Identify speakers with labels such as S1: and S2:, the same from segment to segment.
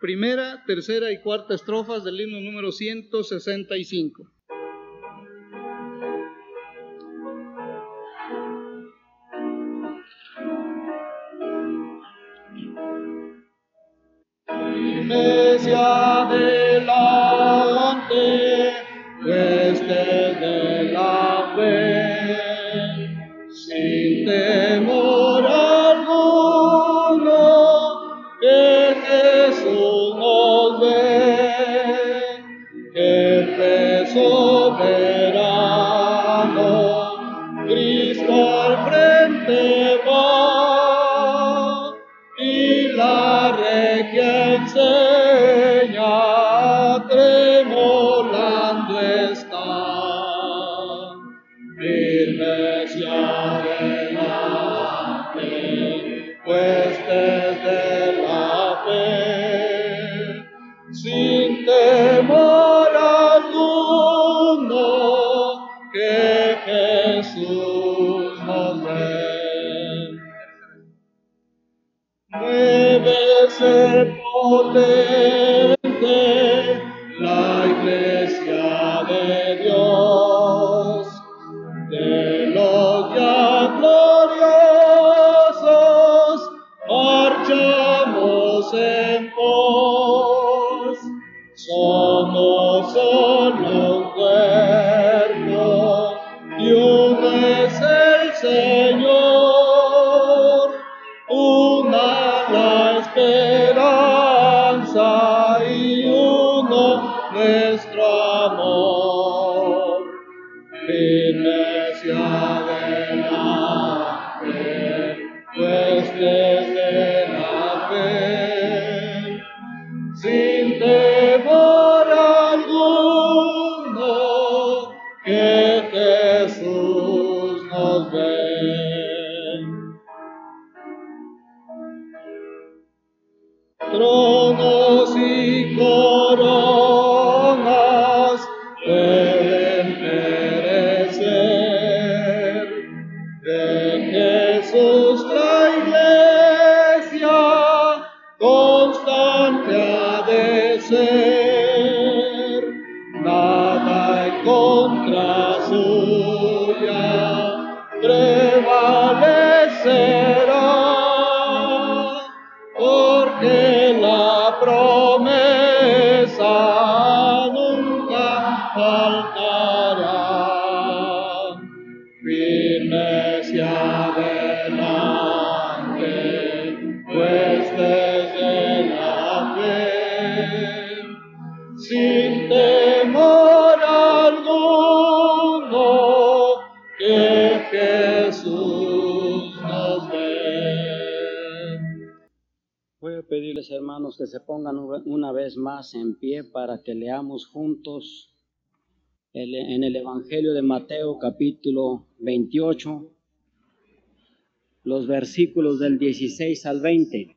S1: primera, tercera y cuarta estrofas del himno número 165.
S2: Que que Jesús trono promesa nunca faltará.
S3: Hermanos, que se pongan una vez más en pie para que leamos juntos el- en el Evangelio de Mateo capítulo 28, los versículos del 16 al 20.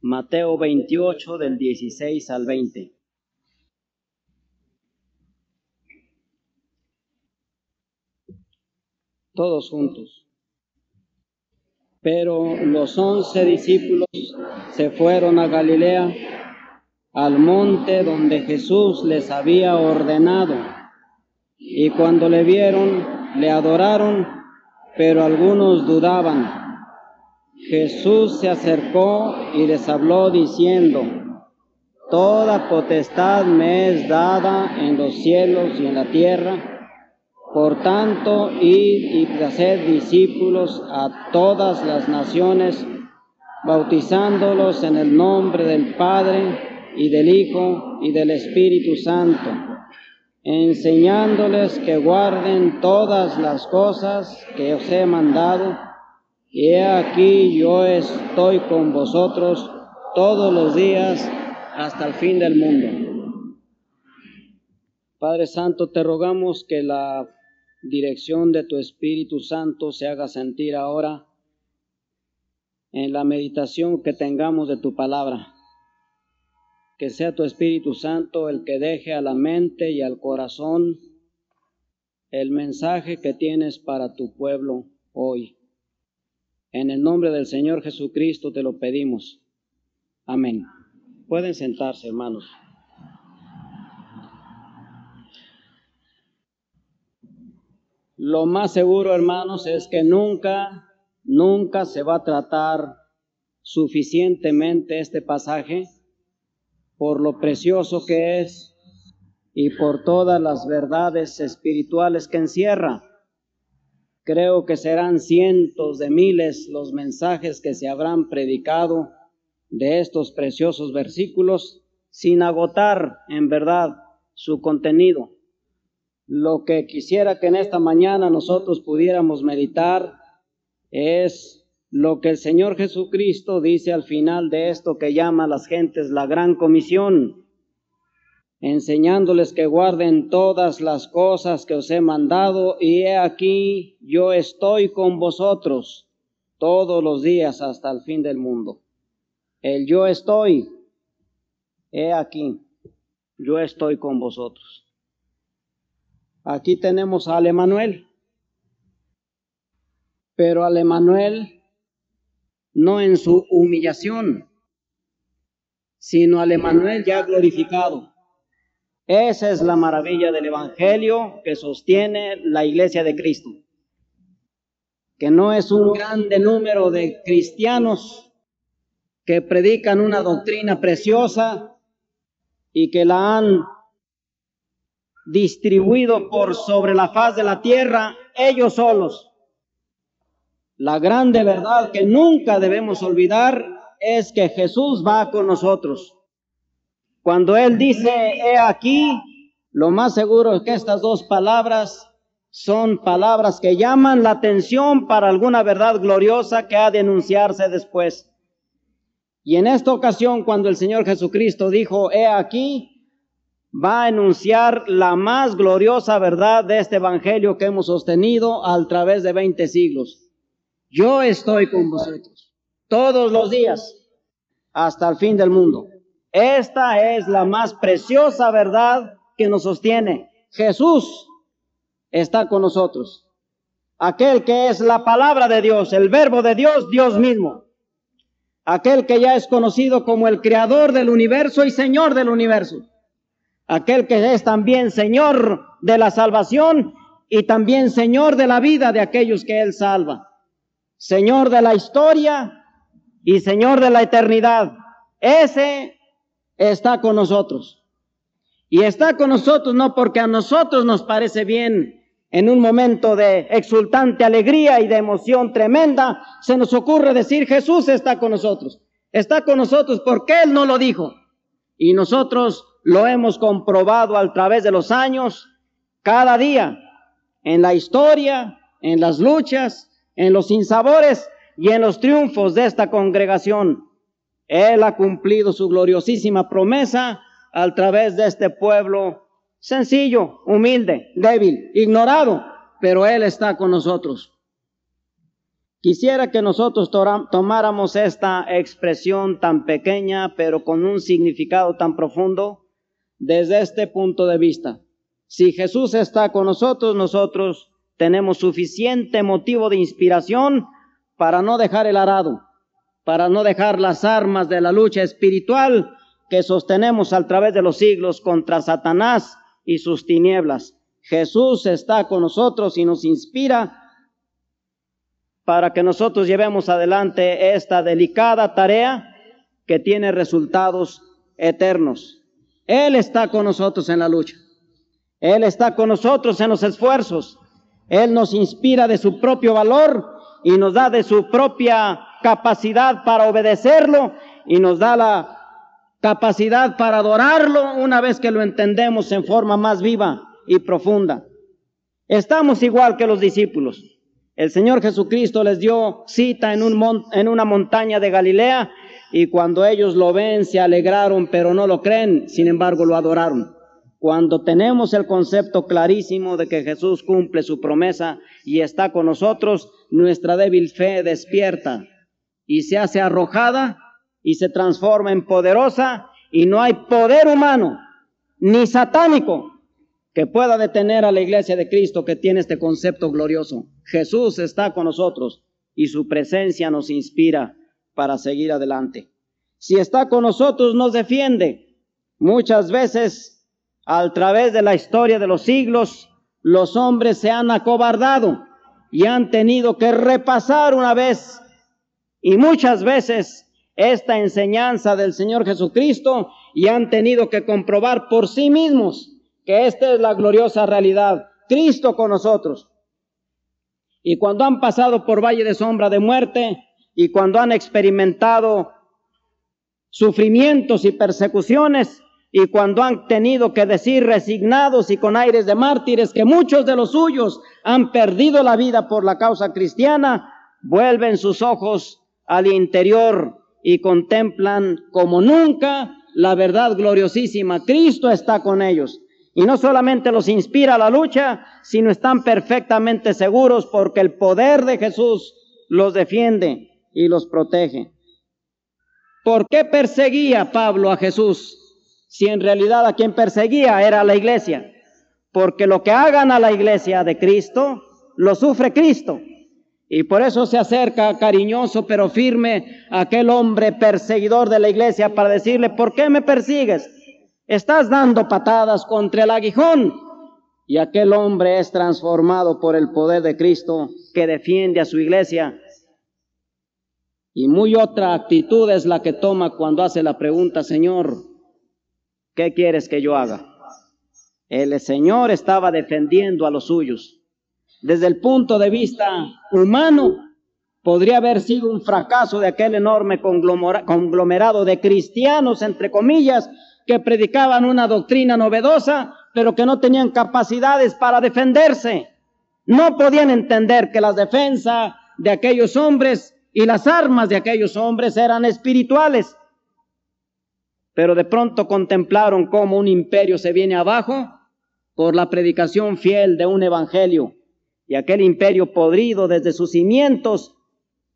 S3: Mateo 28 del 16 al 20. Todos juntos. Pero los once discípulos se fueron a Galilea, al monte donde Jesús les había ordenado. Y cuando le vieron, le adoraron, pero algunos dudaban. Jesús se acercó y les habló diciendo, Toda potestad me es dada en los cielos y en la tierra. Por tanto, id y haced discípulos a todas las naciones, bautizándolos en el nombre del Padre y del Hijo y del Espíritu Santo, enseñándoles que guarden todas las cosas que os he mandado. Y he aquí yo estoy con vosotros todos los días hasta el fin del mundo. Padre Santo, te rogamos que la dirección de tu Espíritu Santo se haga sentir ahora en la meditación que tengamos de tu palabra. Que sea tu Espíritu Santo el que deje a la mente y al corazón el mensaje que tienes para tu pueblo hoy. En el nombre del Señor Jesucristo te lo pedimos. Amén. Pueden sentarse, hermanos. Lo más seguro, hermanos, es que nunca, nunca se va a tratar suficientemente este pasaje por lo precioso que es y por todas las verdades espirituales que encierra. Creo que serán cientos de miles los mensajes que se habrán predicado de estos preciosos versículos sin agotar en verdad su contenido. Lo que quisiera que en esta mañana nosotros pudiéramos meditar es lo que el Señor Jesucristo dice al final de esto que llama a las gentes la gran comisión, enseñándoles que guarden todas las cosas que os he mandado, y he aquí yo estoy con vosotros todos los días hasta el fin del mundo. El yo estoy, he aquí, yo estoy con vosotros. Aquí tenemos a Emanuel, pero al Emanuel no en su humillación, sino al Emanuel ya glorificado. Esa es la maravilla del Evangelio que sostiene la iglesia de Cristo, que no es un grande número de cristianos que predican una doctrina preciosa y que la han distribuido por sobre la faz de la tierra ellos solos la grande verdad que nunca debemos olvidar es que Jesús va con nosotros. Cuando Él dice, he aquí, lo más seguro es que estas dos palabras son palabras que llaman la atención para alguna verdad gloriosa que ha de anunciarse después. Y en esta ocasión, cuando el Señor Jesucristo dijo, he aquí, va a enunciar la más gloriosa verdad de este Evangelio que hemos sostenido a través de 20 siglos. Yo estoy con vosotros todos los días hasta el fin del mundo. Esta es la más preciosa verdad que nos sostiene. Jesús está con nosotros. Aquel que es la palabra de Dios, el verbo de Dios, Dios mismo. Aquel que ya es conocido como el creador del universo y señor del universo. Aquel que es también señor de la salvación y también señor de la vida de aquellos que él salva. Señor de la historia y Señor de la eternidad. Ese está con nosotros. Y está con nosotros no porque a nosotros nos parece bien en un momento de exultante alegría y de emoción tremenda, se nos ocurre decir Jesús está con nosotros. Está con nosotros porque Él no lo dijo. Y nosotros lo hemos comprobado a través de los años, cada día, en la historia, en las luchas, en los sinsabores y en los triunfos de esta congregación. Él ha cumplido su gloriosísima promesa a través de este pueblo sencillo, humilde, débil, ignorado, pero Él está con nosotros. Quisiera que nosotros tomáramos esta expresión tan pequeña, pero con un significado tan profundo, desde este punto de vista. Si Jesús está con nosotros, nosotros tenemos suficiente motivo de inspiración para no dejar el arado, para no dejar las armas de la lucha espiritual que sostenemos a través de los siglos contra Satanás y sus tinieblas. Jesús está con nosotros y nos inspira para que nosotros llevemos adelante esta delicada tarea que tiene resultados eternos. Él está con nosotros en la lucha. Él está con nosotros en los esfuerzos. Él nos inspira de su propio valor y nos da de su propia capacidad para obedecerlo y nos da la capacidad para adorarlo una vez que lo entendemos en forma más viva y profunda. Estamos igual que los discípulos. El Señor Jesucristo les dio cita en, un en una montaña de Galilea y cuando ellos lo ven se alegraron, pero no lo creen, sin embargo lo adoraron. Cuando tenemos el concepto clarísimo de que Jesús cumple su promesa y está con nosotros, nuestra débil fe despierta y se hace arrojada y se transforma en poderosa y no hay poder humano ni satánico que pueda detener a la iglesia de Cristo que tiene este concepto glorioso. Jesús está con nosotros y su presencia nos inspira para seguir adelante. Si está con nosotros, nos defiende. Muchas veces, a través de la historia de los siglos, los hombres se han acobardado y han tenido que repasar una vez y muchas veces esta enseñanza del Señor Jesucristo y han tenido que comprobar por sí mismos que esta es la gloriosa realidad, Cristo con nosotros. Y cuando han pasado por valle de sombra de muerte y cuando han experimentado sufrimientos y persecuciones y cuando han tenido que decir resignados y con aires de mártires que muchos de los suyos han perdido la vida por la causa cristiana, vuelven sus ojos al interior y contemplan como nunca la verdad gloriosísima. Cristo está con ellos. Y no solamente los inspira a la lucha, sino están perfectamente seguros porque el poder de Jesús los defiende y los protege. ¿Por qué perseguía Pablo a Jesús? Si en realidad a quien perseguía era la iglesia. Porque lo que hagan a la iglesia de Cristo, lo sufre Cristo. Y por eso se acerca cariñoso pero firme a aquel hombre perseguidor de la iglesia para decirle, ¿por qué me persigues? Estás dando patadas contra el aguijón. Y aquel hombre es transformado por el poder de Cristo que defiende a su iglesia. Y muy otra actitud es la que toma cuando hace la pregunta, Señor, ¿qué quieres que yo haga? El Señor estaba defendiendo a los suyos desde el punto de vista humano, podría haber sido un fracaso de aquel enorme conglomerado de cristianos, entre comillas, que predicaban una doctrina novedosa, pero que no tenían capacidades para defenderse. No podían entender que la defensa de aquellos hombres y las armas de aquellos hombres eran espirituales. Pero de pronto contemplaron cómo un imperio se viene abajo por la predicación fiel de un evangelio y aquel imperio podrido desde sus cimientos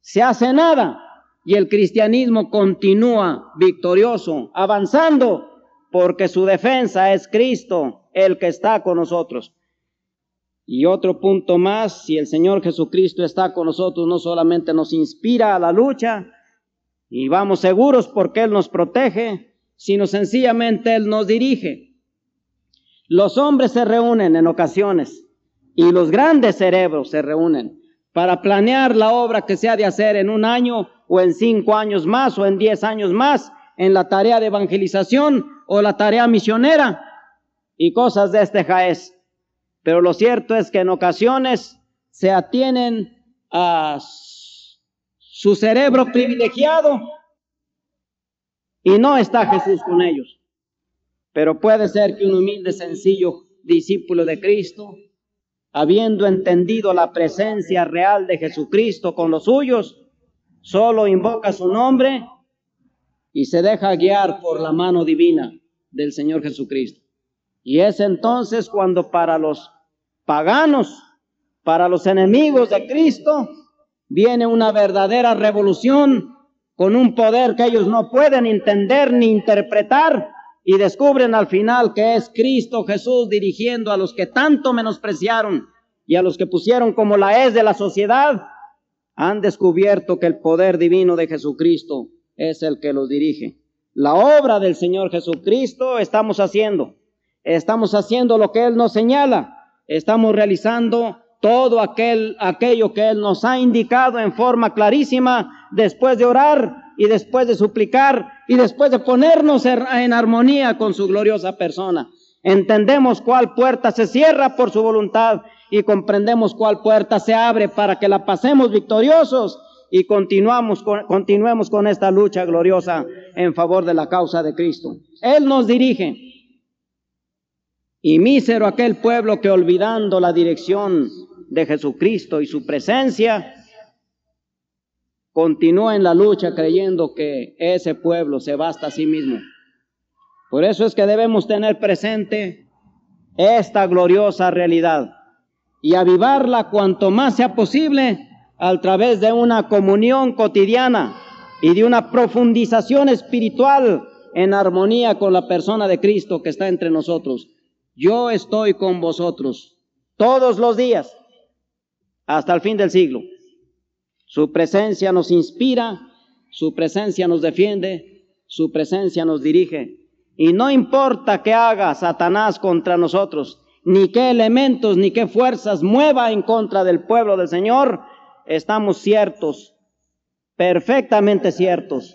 S3: se hace nada y el cristianismo continúa victorioso, avanzando, porque su defensa es Cristo, el que está con nosotros. Y otro punto más, si el Señor Jesucristo está con nosotros, no solamente nos inspira a la lucha y vamos seguros porque Él nos protege, sino sencillamente Él nos dirige. Los hombres se reúnen en ocasiones y los grandes cerebros se reúnen para planear la obra que se ha de hacer en un año o en cinco años más o en diez años más en la tarea de evangelización o la tarea misionera y cosas de este jaez. Pero lo cierto es que en ocasiones se atienen a su cerebro privilegiado y no está Jesús con ellos. Pero puede ser que un humilde, sencillo discípulo de Cristo habiendo entendido la presencia real de Jesucristo con los suyos, solo invoca su nombre y se deja guiar por la mano divina del Señor Jesucristo. Y es entonces cuando para los paganos, para los enemigos de Cristo, viene una verdadera revolución con un poder que ellos no pueden entender ni interpretar, y descubren al final que es Cristo Jesús dirigiendo a los que tanto menospreciaron y a los que pusieron como la es de la sociedad, han descubierto que el poder divino de Jesucristo es el que los dirige. La obra del Señor Jesucristo estamos haciendo. Estamos haciendo lo que Él nos señala. Estamos realizando todo aquel, aquello que Él nos ha indicado en forma clarísima después de orar y después de suplicar y después de ponernos en armonía con su gloriosa persona. Entendemos cuál puerta se cierra por su voluntad y comprendemos cuál puerta se abre para que la pasemos victoriosos y continuamos continuemos con esta lucha gloriosa en favor de la causa de Cristo. Él nos dirige. Y mísero aquel pueblo que olvidando la dirección de Jesucristo y su presencia, continúa en la lucha creyendo que ese pueblo se basta a sí mismo. Por eso es que debemos tener presente esta gloriosa realidad y avivarla cuanto más sea posible a través de una comunión cotidiana y de una profundización espiritual en armonía con la persona de Cristo que está entre nosotros. Yo estoy con vosotros todos los días hasta el fin del siglo. Su presencia nos inspira, su presencia nos defiende, su presencia nos dirige. Y no importa qué haga Satanás contra nosotros, ni qué elementos, ni qué fuerzas mueva en contra del pueblo del Señor, estamos ciertos, perfectamente ciertos,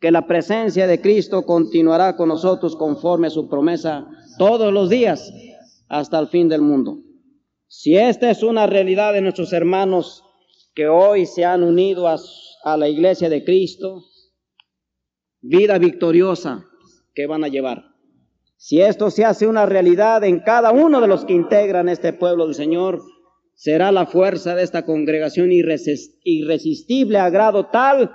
S3: que la presencia de Cristo continuará con nosotros conforme a su promesa todos los días hasta el fin del mundo. Si esta es una realidad de nuestros hermanos que hoy se han unido a, la iglesia de Cristo, vida victoriosa que van a llevar. Si esto se hace una realidad en cada uno de los que integran este pueblo del Señor, será la fuerza de esta congregación irresistible a grado tal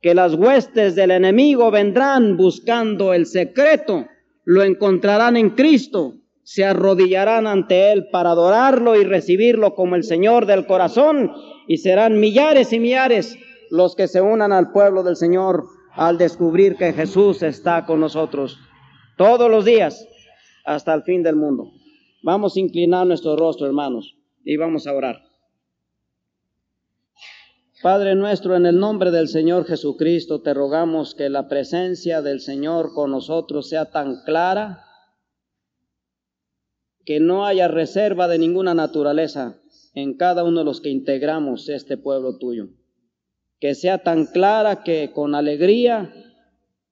S3: que las huestes del enemigo vendrán buscando el secreto, lo encontrarán en Cristo, se arrodillarán ante Él para adorarlo y recibirlo como el Señor del corazón, y serán millares y millares los que se unan al pueblo del Señor al descubrir que Jesús está con nosotros todos los días hasta el fin del mundo. Vamos a inclinar nuestro rostro, hermanos, y vamos a orar. Padre nuestro, en el nombre del Señor Jesucristo, te rogamos que la presencia del Señor con nosotros sea tan clara que no haya reserva de ninguna naturaleza en cada uno de los que integramos este pueblo tuyo. Que sea tan clara que con alegría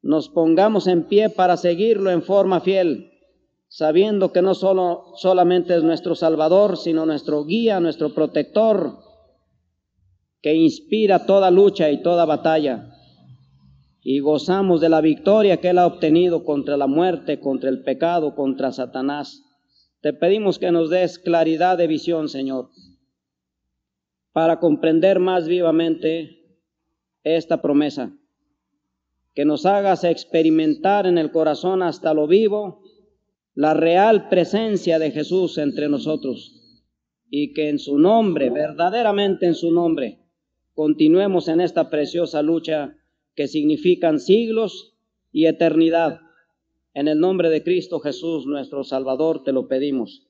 S3: nos pongamos en pie para seguirlo en forma fiel, sabiendo que no solo, solamente es nuestro Salvador, sino nuestro guía, nuestro protector, que inspira toda lucha y toda batalla. Y gozamos de la victoria que Él ha obtenido contra la muerte, contra el pecado, contra Satanás. Te pedimos que nos des claridad de visión, Señor, para comprender más vivamente esta promesa. Que nos hagas experimentar en el corazón hasta lo vivo la real presencia de Jesús entre nosotros. Y que en su nombre, verdaderamente en su nombre, continuemos en esta preciosa lucha que significan siglos y eternidad. En el nombre de Cristo Jesús, nuestro Salvador, te lo pedimos.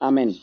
S3: Amén.